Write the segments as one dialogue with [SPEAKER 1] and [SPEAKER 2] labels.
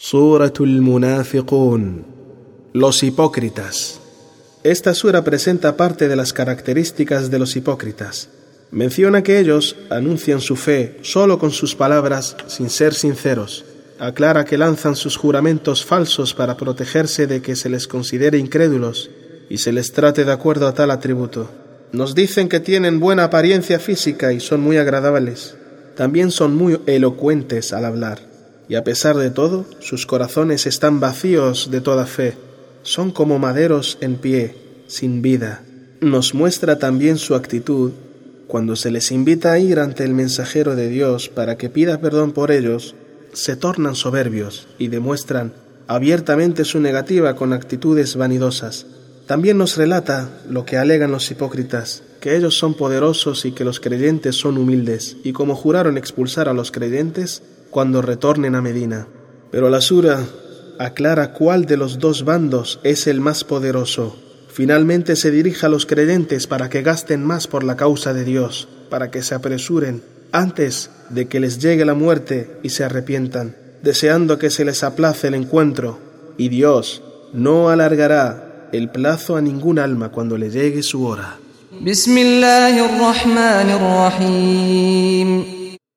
[SPEAKER 1] Suratul Munafiqun Los hipócritas Esta sura presenta parte de las características de los hipócritas. Menciona que ellos anuncian su fe solo con sus palabras sin ser sinceros. Aclara que lanzan sus juramentos falsos para protegerse de que se les considere incrédulos y se les trate de acuerdo a tal atributo. Nos dicen que tienen buena apariencia física y son muy agradables. También son muy elocuentes al hablar y a pesar de todo, sus corazones están vacíos de toda fe, son como maderos en pie, sin vida. Nos muestra también su actitud cuando se les invita a ir ante el mensajero de Dios para que pida perdón por ellos, se tornan soberbios y demuestran abiertamente su negativa con actitudes vanidosas. También nos relata lo que alegan los hipócritas, que ellos son poderosos y que los creyentes son humildes, y como juraron expulsar a los creyentes, cuando retornen a Medina. Pero la sura aclara cuál de los dos bandos es el más poderoso. Finalmente se dirige a los creyentes para que gasten más por la causa de Dios, para que se apresuren antes de que les llegue la muerte y se arrepientan, deseando que se les aplace el encuentro, y Dios no alargará el plazo a ningún alma cuando le llegue su hora.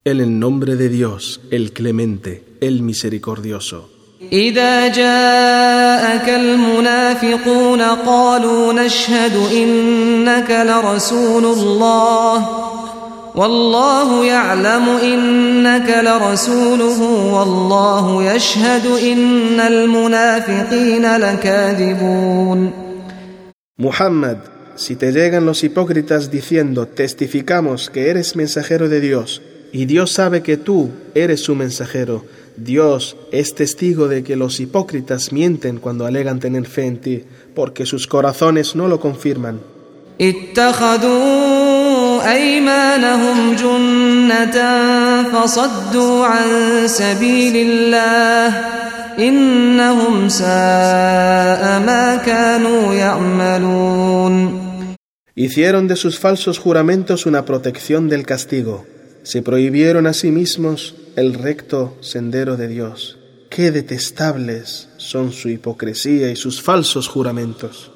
[SPEAKER 1] En el nombre de Dios, el clemente, el misericordioso.
[SPEAKER 2] إذا جاءك المنافقون قالوا نشهد إنك لرسول الله والله يعلم إنك لرسوله والله يشهد إن المنافقين لكاذبون
[SPEAKER 1] Muhammad, si te llegan los hipócritas diciendo testificamos que eres mensajero de Dios y Dios sabe que tú eres su mensajero. Dios es testigo de que los hipócritas mienten cuando alegan tener fe en ti, porque sus corazones no lo confirman. Hicieron de sus falsos juramentos una protección del castigo se prohibieron a sí mismos el recto sendero de Dios. Qué detestables son su hipocresía y sus falsos juramentos.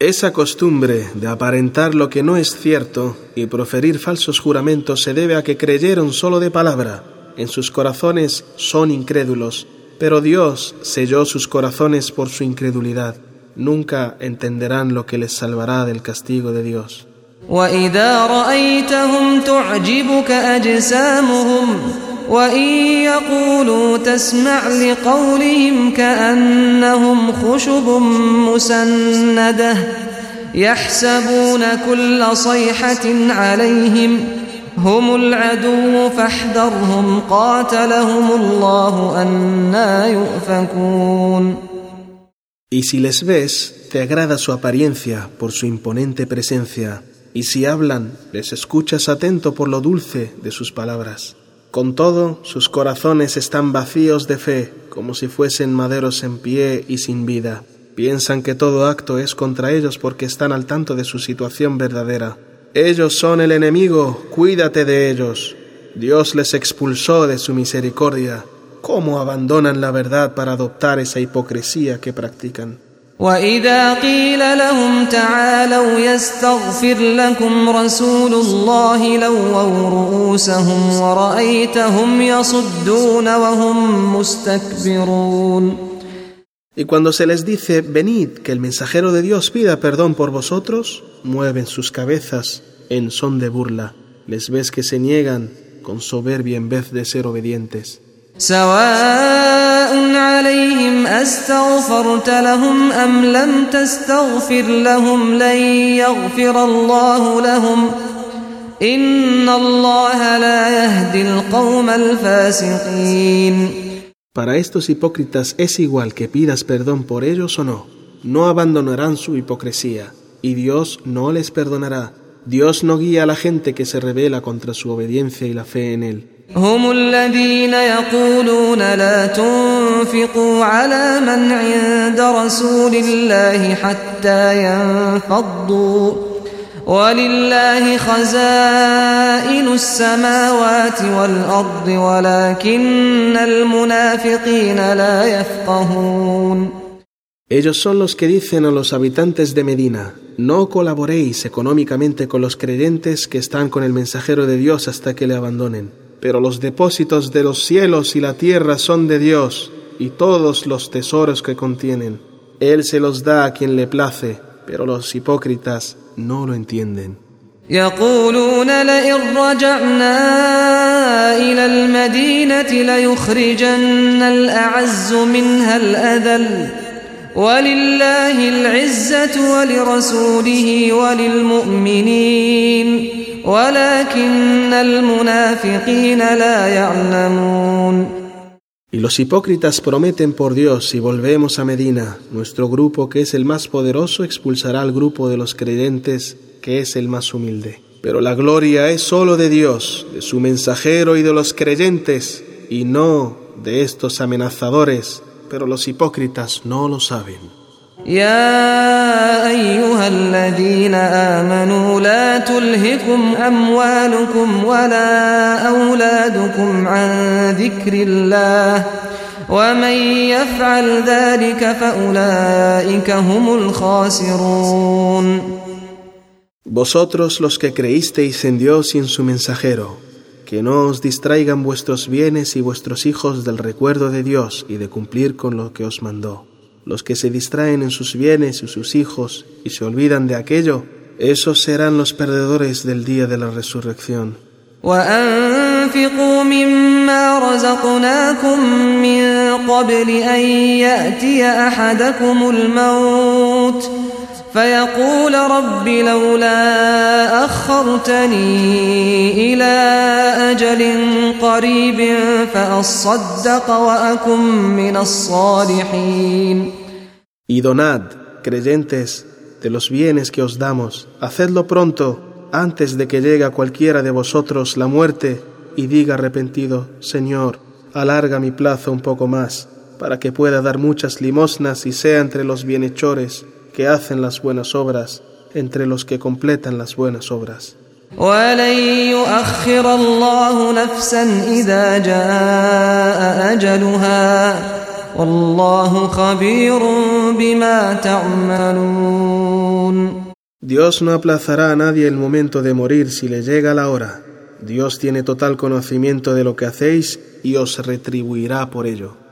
[SPEAKER 1] Esa costumbre de aparentar lo que no es cierto y proferir falsos juramentos se debe a que creyeron solo de palabra. En sus corazones son incrédulos pero Dios selló sus corazones por su incredulidad. Nunca entenderán lo que les salvará del castigo de Dios.
[SPEAKER 2] وإذا رأيتهم تعجبك أجسامهم وإن يقولوا تسمع لقولهم كأنهم خشب مسندة يحسبون كل صيحة عليهم
[SPEAKER 1] y si les ves, te agrada su apariencia por su imponente presencia, y si hablan, les escuchas atento por lo dulce de sus palabras. Con todo, sus corazones están vacíos de fe, como si fuesen maderos en pie y sin vida. Piensan que todo acto es contra ellos porque están al tanto de su situación verdadera. Ellos son el enemigo, cuídate de ellos. Dios les expulsó de su misericordia. ¿Cómo abandonan la verdad para adoptar esa hipocresía que practican? Y cuando se les dice, venid, que el mensajero de Dios pida perdón por vosotros, mueven sus cabezas en son de burla. Les ves que se niegan con soberbia en vez de ser obedientes. Para estos hipócritas es igual que pidas perdón por ellos o no. No abandonarán su hipocresía y Dios no les perdonará. Dios no guía a la gente que se revela contra su obediencia y la fe en Él.
[SPEAKER 2] حتى ينفضوا ولله خزائن السماوات والأرض ولكن المنافقين لا يفقهون
[SPEAKER 1] Ellos son los que dicen a los habitantes de Medina, no colaboréis económicamente con los creyentes que están con el mensajero de Dios hasta que le abandonen. Pero los depósitos de los cielos y la tierra son de Dios, y todos los tesoros que contienen. Él se los da a quien le place, pero los hipócritas no lo entienden.
[SPEAKER 2] يقولون لئن رجعنا إلى المدينة ليخرجن الأعز منها الأذل ولله العزة ولرسوله وللمؤمنين ولكن المنافقين لا يعلمون
[SPEAKER 1] Y los hipócritas prometen por Dios, si volvemos a Medina, nuestro grupo que es el más poderoso expulsará al grupo de los creyentes que es el más humilde. Pero la gloria es sólo de Dios, de su mensajero y de los creyentes, y no de estos amenazadores pero los hipócritas no lo saben.
[SPEAKER 2] يا أيها الذين آمنوا لا تلهكم أموالكم ولا أولادكم عن ذكر الله ومن يفعل ذلك فأولئك هم الخاسرون
[SPEAKER 1] Vosotros los que creísteis en Dios y en su mensajero, que no os distraigan vuestros bienes y vuestros hijos del recuerdo de Dios y de cumplir con lo que os mandó. Los que se distraen en sus bienes y sus hijos y se olvidan de aquello, esos serán los perdedores del día de la resurrección.
[SPEAKER 2] فيقول رب لولا أخرتني إلى أجل قريب فأصدق وأكن من الصالحين
[SPEAKER 1] Y donad, creyentes, de los bienes que os damos, hacedlo pronto, antes de que llegue a cualquiera de vosotros la muerte, y diga arrepentido, Señor, alarga mi plazo un poco más, para que pueda dar muchas limosnas y sea entre los bienhechores que hacen las buenas obras entre los que completan las buenas obras. Dios no aplazará a nadie el momento de morir si le llega la hora. Dios tiene total conocimiento de lo que hacéis y os retribuirá por ello.